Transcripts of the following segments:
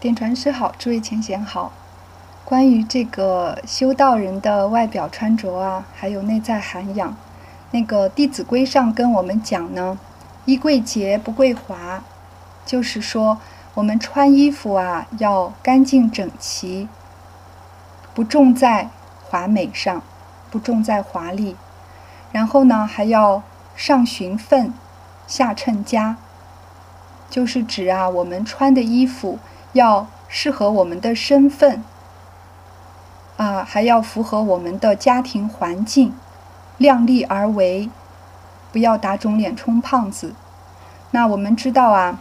点传师好，诸位前贤好。关于这个修道人的外表穿着啊，还有内在涵养，那个《弟子规》上跟我们讲呢，“衣贵洁不贵华”，就是说我们穿衣服啊要干净整齐，不重在华美上，不重在华丽，然后呢还要上循分，下称家，就是指啊我们穿的衣服。要适合我们的身份，啊，还要符合我们的家庭环境，量力而为，不要打肿脸充胖子。那我们知道啊，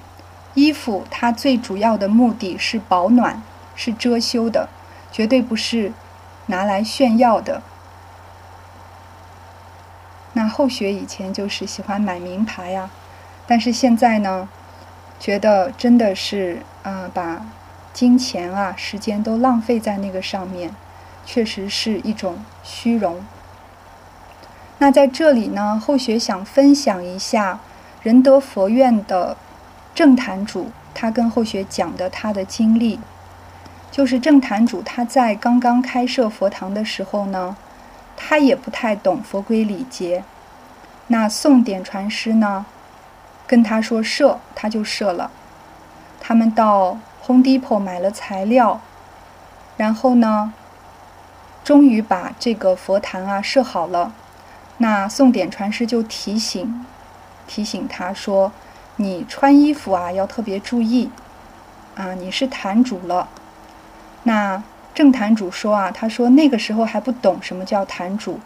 衣服它最主要的目的是保暖，是遮羞的，绝对不是拿来炫耀的。那后学以前就是喜欢买名牌呀，但是现在呢？觉得真的是啊，把金钱啊、时间都浪费在那个上面，确实是一种虚荣。那在这里呢，后学想分享一下仁德佛院的正坛主，他跟后学讲的他的经历，就是正坛主他在刚刚开设佛堂的时候呢，他也不太懂佛规礼节，那宋典传师呢？跟他说设，他就设了。他们到 Home Depot 买了材料，然后呢，终于把这个佛坛啊设好了。那宋典传师就提醒，提醒他说：“你穿衣服啊要特别注意，啊，你是坛主了。”那正坛主说啊，他说那个时候还不懂什么叫坛主，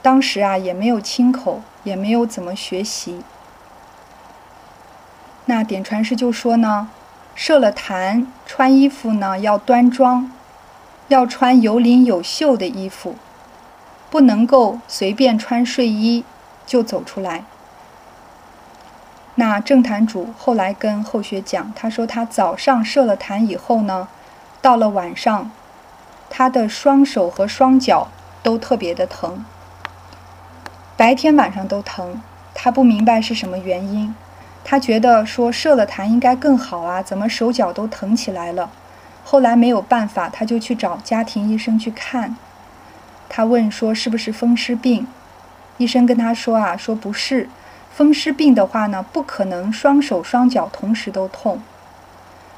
当时啊也没有亲口，也没有怎么学习。那点传师就说呢，设了坛，穿衣服呢要端庄，要穿有领有袖的衣服，不能够随便穿睡衣就走出来。那正坛主后来跟后学讲，他说他早上设了坛以后呢，到了晚上，他的双手和双脚都特别的疼，白天晚上都疼，他不明白是什么原因。他觉得说设了坛应该更好啊，怎么手脚都疼起来了？后来没有办法，他就去找家庭医生去看。他问说是不是风湿病？医生跟他说啊，说不是，风湿病的话呢，不可能双手双脚同时都痛。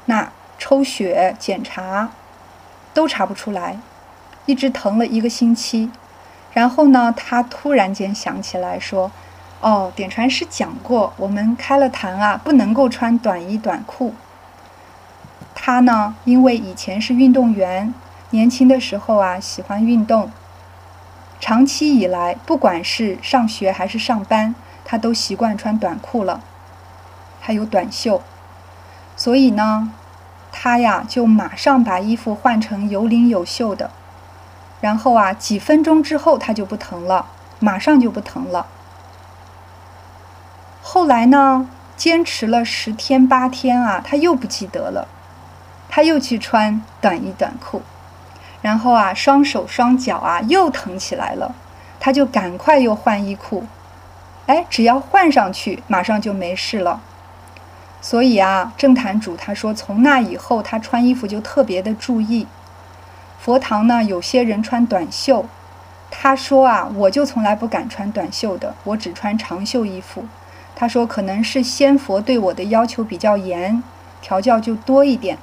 那抽血检查都查不出来，一直疼了一个星期。然后呢，他突然间想起来说。哦，点传师讲过，我们开了坛啊，不能够穿短衣短裤。他呢，因为以前是运动员，年轻的时候啊喜欢运动，长期以来，不管是上学还是上班，他都习惯穿短裤了，还有短袖。所以呢，他呀就马上把衣服换成有领有袖的，然后啊几分钟之后他就不疼了，马上就不疼了。后来呢，坚持了十天八天啊，他又不记得了，他又去穿短衣短裤，然后啊，双手双脚啊又疼起来了，他就赶快又换衣裤，哎，只要换上去，马上就没事了。所以啊，正坛主他说，从那以后他穿衣服就特别的注意。佛堂呢，有些人穿短袖，他说啊，我就从来不敢穿短袖的，我只穿长袖衣服。他说：“可能是仙佛对我的要求比较严，调教就多一点。”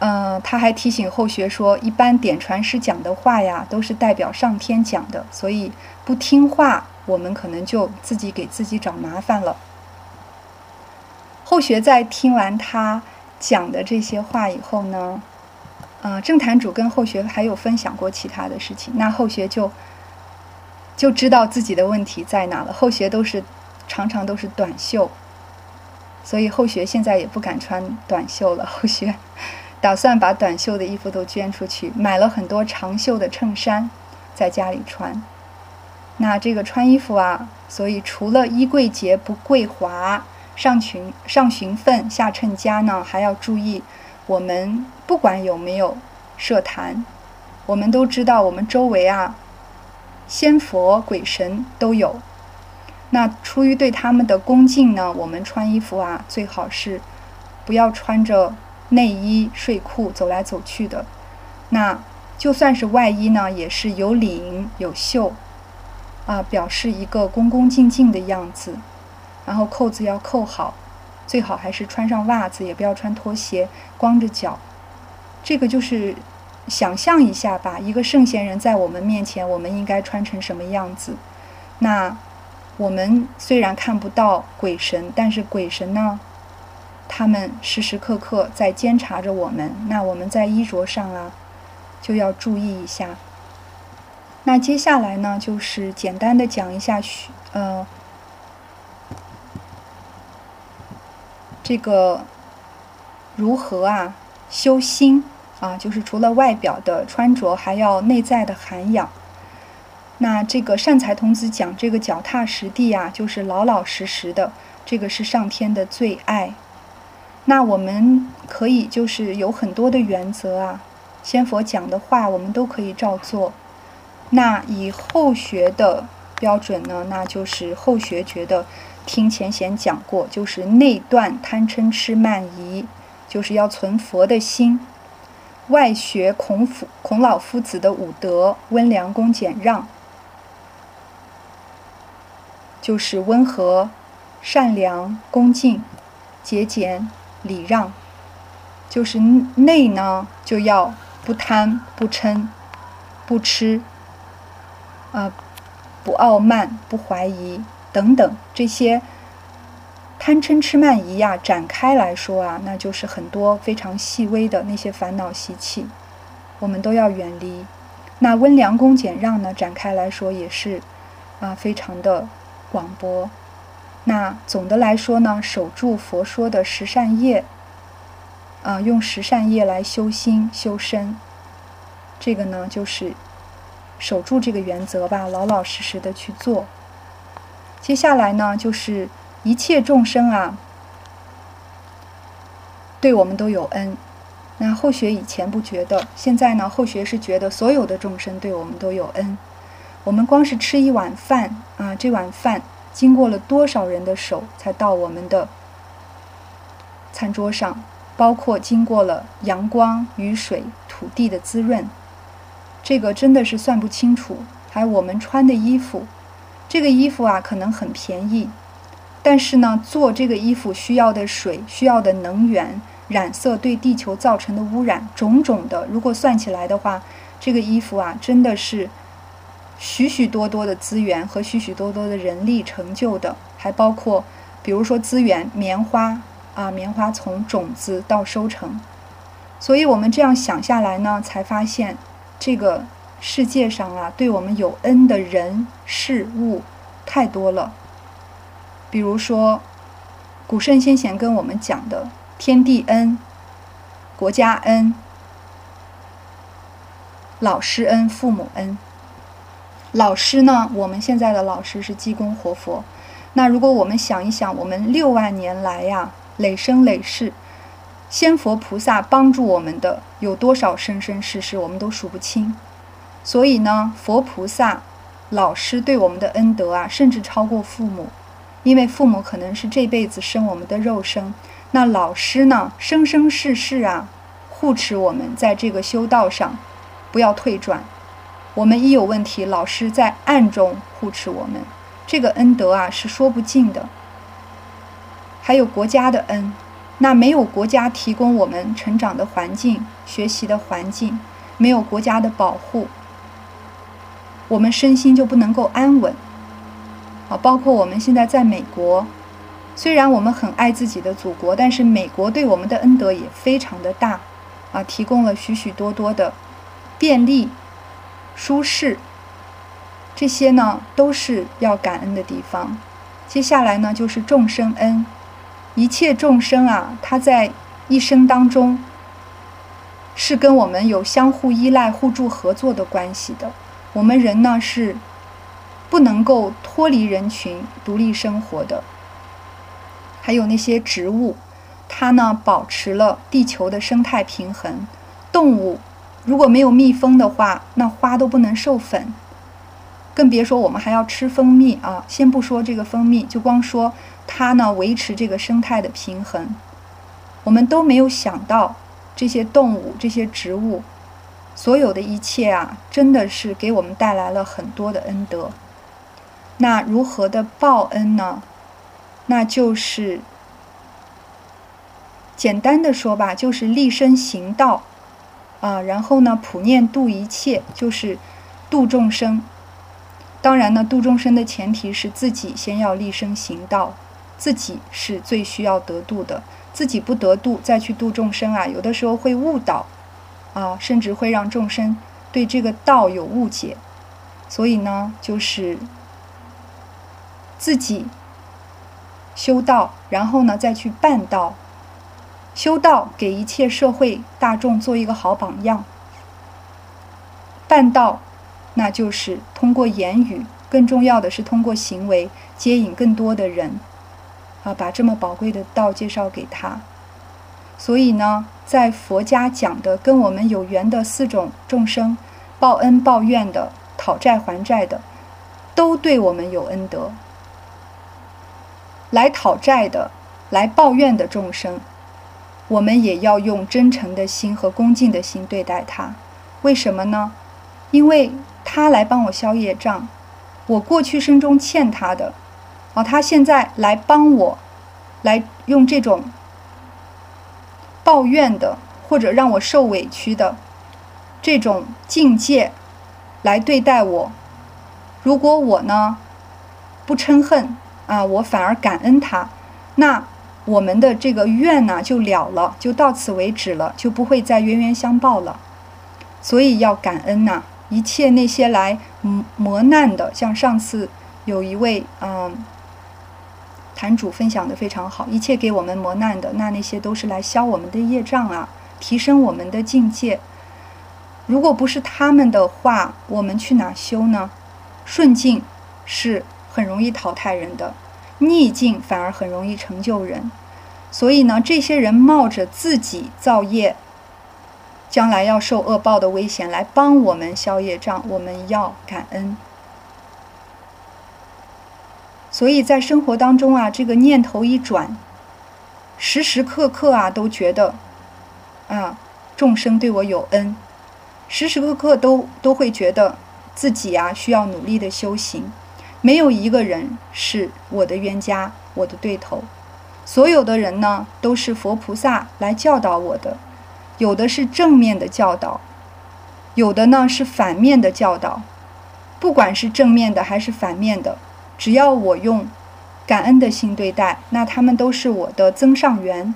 嗯，他还提醒后学说：“一般点传师讲的话呀，都是代表上天讲的，所以不听话，我们可能就自己给自己找麻烦了。”后学在听完他讲的这些话以后呢，嗯，正坛主跟后学还有分享过其他的事情，那后学就就知道自己的问题在哪了。后学都是。常常都是短袖，所以后学现在也不敢穿短袖了。后学打算把短袖的衣服都捐出去，买了很多长袖的衬衫，在家里穿。那这个穿衣服啊，所以除了衣贵洁不贵华，上裙上循分下衬家呢，还要注意，我们不管有没有设坛，我们都知道我们周围啊，仙佛鬼神都有。那出于对他们的恭敬呢，我们穿衣服啊，最好是不要穿着内衣睡裤走来走去的。那就算是外衣呢，也是有领有袖，啊，表示一个恭恭敬敬的样子。然后扣子要扣好，最好还是穿上袜子，也不要穿拖鞋，光着脚。这个就是想象一下吧，一个圣贤人在我们面前，我们应该穿成什么样子？那我们虽然看不到鬼神，但是鬼神呢，他们时时刻刻在监察着我们。那我们在衣着上啊，就要注意一下。那接下来呢，就是简单的讲一下，呃。这个如何啊修心啊？就是除了外表的穿着，还要内在的涵养。那这个善财童子讲这个脚踏实地啊，就是老老实实的，这个是上天的最爱。那我们可以就是有很多的原则啊，仙佛讲的话我们都可以照做。那以后学的标准呢，那就是后学觉得。听前贤讲过，就是内断贪嗔痴慢疑，就是要存佛的心；外学孔夫孔老夫子的五德，温良恭俭让，就是温和、善良、恭敬、节俭、礼让。就是内呢，就要不贪、不嗔、不痴，啊，不傲慢、不怀疑。等等，这些贪嗔痴慢疑呀，展开来说啊，那就是很多非常细微的那些烦恼习气，我们都要远离。那温良恭俭让呢，展开来说也是啊，非常的广博。那总的来说呢，守住佛说的十善业，啊，用十善业来修心修身，这个呢，就是守住这个原则吧，老老实实的去做。接下来呢，就是一切众生啊，对我们都有恩。那后学以前不觉得，现在呢，后学是觉得所有的众生对我们都有恩。我们光是吃一碗饭啊，这碗饭经过了多少人的手才到我们的餐桌上？包括经过了阳光、雨水、土地的滋润，这个真的是算不清楚。还有我们穿的衣服。这个衣服啊，可能很便宜，但是呢，做这个衣服需要的水、需要的能源、染色对地球造成的污染，种种的，如果算起来的话，这个衣服啊，真的是许许多多的资源和许许多多的人力成就的，还包括，比如说资源，棉花啊，棉花从种子到收成，所以我们这样想下来呢，才发现这个。世界上啊，对我们有恩的人事物太多了。比如说，古圣先贤跟我们讲的天地恩、国家恩、老师恩、父母恩。老师呢，我们现在的老师是济公活佛。那如果我们想一想，我们六万年来呀，累生累世，仙佛菩萨帮助我们的有多少生生世世，我们都数不清。所以呢，佛菩萨、老师对我们的恩德啊，甚至超过父母，因为父母可能是这辈子生我们的肉身，那老师呢，生生世世啊，护持我们在这个修道上，不要退转。我们一有问题，老师在暗中护持我们，这个恩德啊是说不尽的。还有国家的恩，那没有国家提供我们成长的环境、学习的环境，没有国家的保护。我们身心就不能够安稳，啊，包括我们现在在美国，虽然我们很爱自己的祖国，但是美国对我们的恩德也非常的大，啊，提供了许许多多的便利、舒适，这些呢都是要感恩的地方。接下来呢就是众生恩，一切众生啊，他在一生当中是跟我们有相互依赖、互助合作的关系的。我们人呢是不能够脱离人群、独立生活的。还有那些植物，它呢保持了地球的生态平衡。动物如果没有蜜蜂的话，那花都不能授粉，更别说我们还要吃蜂蜜啊！先不说这个蜂蜜，就光说它呢维持这个生态的平衡。我们都没有想到这些动物、这些植物，所有的一切啊，真的是给我们带来了很多的恩德。那如何的报恩呢？那就是简单的说吧，就是立身行道啊，然后呢，普念度一切，就是度众生。当然呢，度众生的前提是自己先要立身行道，自己是最需要得度的。自己不得度，再去度众生啊，有的时候会误导啊，甚至会让众生对这个道有误解。所以呢，就是自己修道，然后呢再去办道。修道给一切社会大众做一个好榜样，办道。那就是通过言语，更重要的是通过行为接引更多的人，啊，把这么宝贵的道介绍给他。所以呢，在佛家讲的跟我们有缘的四种众生，报恩报怨的、讨债还债的，都对我们有恩德。来讨债的、来抱怨的众生，我们也要用真诚的心和恭敬的心对待他。为什么呢？因为。他来帮我消业障，我过去生中欠他的，啊，他现在来帮我，来用这种抱怨的或者让我受委屈的这种境界来对待我。如果我呢不嗔恨啊，我反而感恩他，那我们的这个怨呢就了了，就到此为止了，就不会再冤冤相报了。所以要感恩呐。一切那些来磨磨难的，像上次有一位嗯坛主分享的非常好，一切给我们磨难的，那那些都是来消我们的业障啊，提升我们的境界。如果不是他们的话，我们去哪修呢？顺境是很容易淘汰人的，逆境反而很容易成就人。所以呢，这些人冒着自己造业。将来要受恶报的危险，来帮我们消业障，我们要感恩。所以在生活当中啊，这个念头一转，时时刻刻啊都觉得，啊众生对我有恩，时时刻刻都都会觉得自己啊需要努力的修行，没有一个人是我的冤家，我的对头，所有的人呢都是佛菩萨来教导我的。有的是正面的教导，有的呢是反面的教导。不管是正面的还是反面的，只要我用感恩的心对待，那他们都是我的增上缘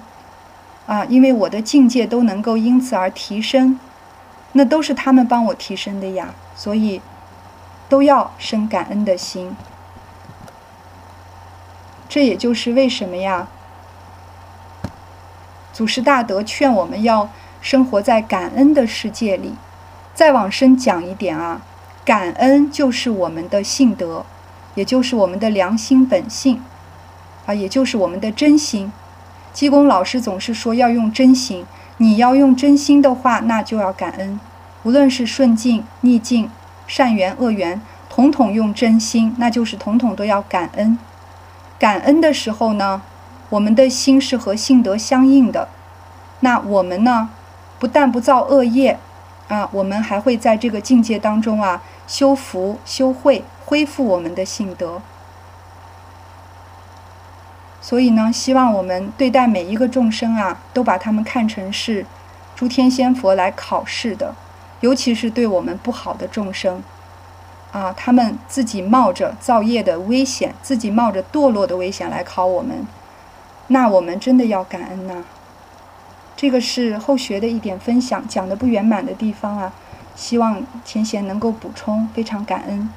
啊，因为我的境界都能够因此而提升，那都是他们帮我提升的呀。所以都要生感恩的心。这也就是为什么呀，祖师大德劝我们要。生活在感恩的世界里，再往深讲一点啊，感恩就是我们的性德，也就是我们的良心本性，啊，也就是我们的真心。济公老师总是说要用真心，你要用真心的话，那就要感恩，无论是顺境、逆境、善缘、恶缘，统统用真心，那就是统统都要感恩。感恩的时候呢，我们的心是和性德相应的，那我们呢？不但不造恶业，啊，我们还会在这个境界当中啊修福修慧，恢复我们的性德。所以呢，希望我们对待每一个众生啊，都把他们看成是诸天仙佛来考试的，尤其是对我们不好的众生，啊，他们自己冒着造业的危险，自己冒着堕落的危险来考我们，那我们真的要感恩呐。这个是后学的一点分享，讲的不圆满的地方啊，希望前贤能够补充，非常感恩。